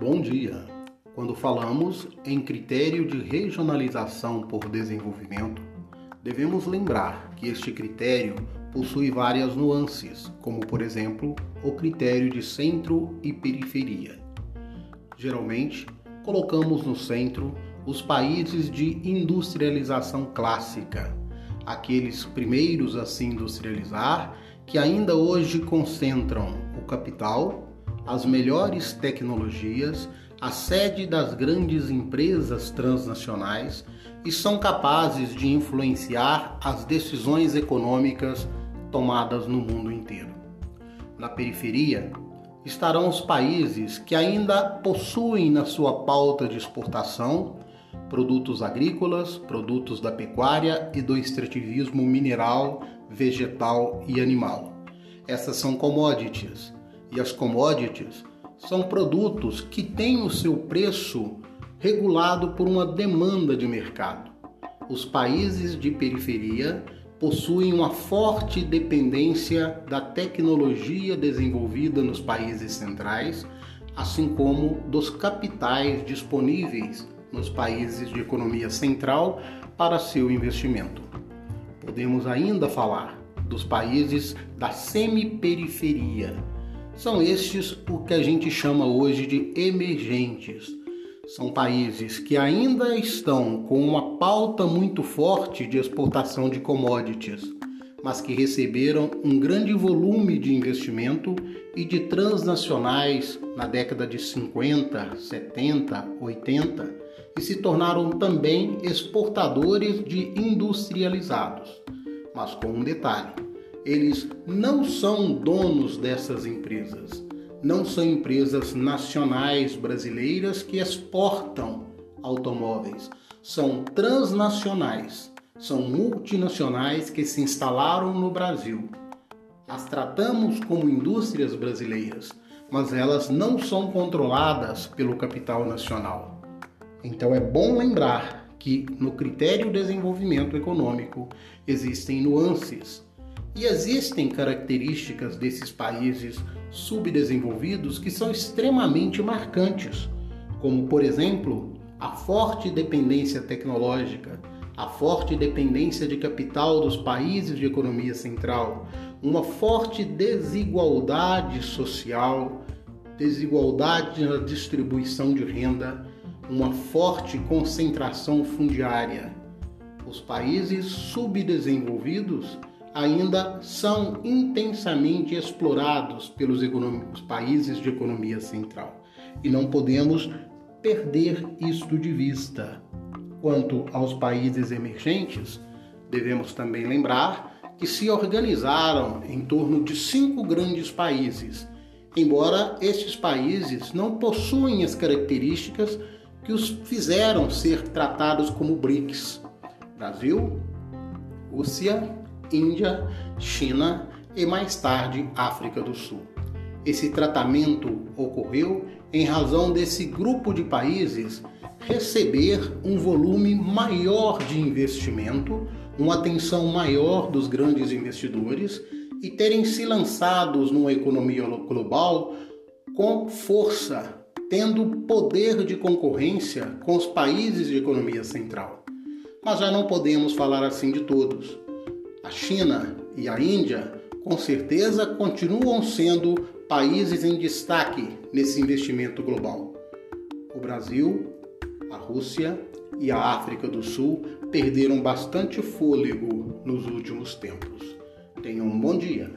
Bom dia! Quando falamos em critério de regionalização por desenvolvimento, devemos lembrar que este critério possui várias nuances, como por exemplo o critério de centro e periferia. Geralmente, colocamos no centro os países de industrialização clássica, aqueles primeiros a se industrializar que ainda hoje concentram o capital as melhores tecnologias, a sede das grandes empresas transnacionais e são capazes de influenciar as decisões econômicas tomadas no mundo inteiro. Na periferia estarão os países que ainda possuem na sua pauta de exportação produtos agrícolas, produtos da pecuária e do extrativismo mineral, vegetal e animal. Essas são commodities e as commodities são produtos que têm o seu preço regulado por uma demanda de mercado. Os países de periferia possuem uma forte dependência da tecnologia desenvolvida nos países centrais, assim como dos capitais disponíveis nos países de economia central para seu investimento. Podemos ainda falar dos países da semi-periferia são estes o que a gente chama hoje de emergentes. São países que ainda estão com uma pauta muito forte de exportação de commodities, mas que receberam um grande volume de investimento e de transnacionais na década de 50, 70, 80 e se tornaram também exportadores de industrializados. Mas com um detalhe: eles não são donos dessas empresas. Não são empresas nacionais brasileiras que exportam automóveis. São transnacionais. São multinacionais que se instalaram no Brasil. As tratamos como indústrias brasileiras, mas elas não são controladas pelo capital nacional. Então é bom lembrar que no critério de desenvolvimento econômico existem nuances e existem características desses países subdesenvolvidos que são extremamente marcantes, como, por exemplo, a forte dependência tecnológica, a forte dependência de capital dos países de economia central, uma forte desigualdade social, desigualdade na distribuição de renda, uma forte concentração fundiária. Os países subdesenvolvidos ainda são intensamente explorados pelos países de economia central. E não podemos perder isto de vista. Quanto aos países emergentes, devemos também lembrar que se organizaram em torno de cinco grandes países, embora estes países não possuem as características que os fizeram ser tratados como BRICS: Brasil, Rússia, Índia, China e mais tarde África do Sul. Esse tratamento ocorreu em razão desse grupo de países receber um volume maior de investimento, uma atenção maior dos grandes investidores e terem se lançados numa economia global com força, tendo poder de concorrência com os países de economia central. Mas já não podemos falar assim de todos. A China e a Índia, com certeza, continuam sendo países em destaque nesse investimento global. O Brasil, a Rússia e a África do Sul perderam bastante fôlego nos últimos tempos. Tenham um bom dia.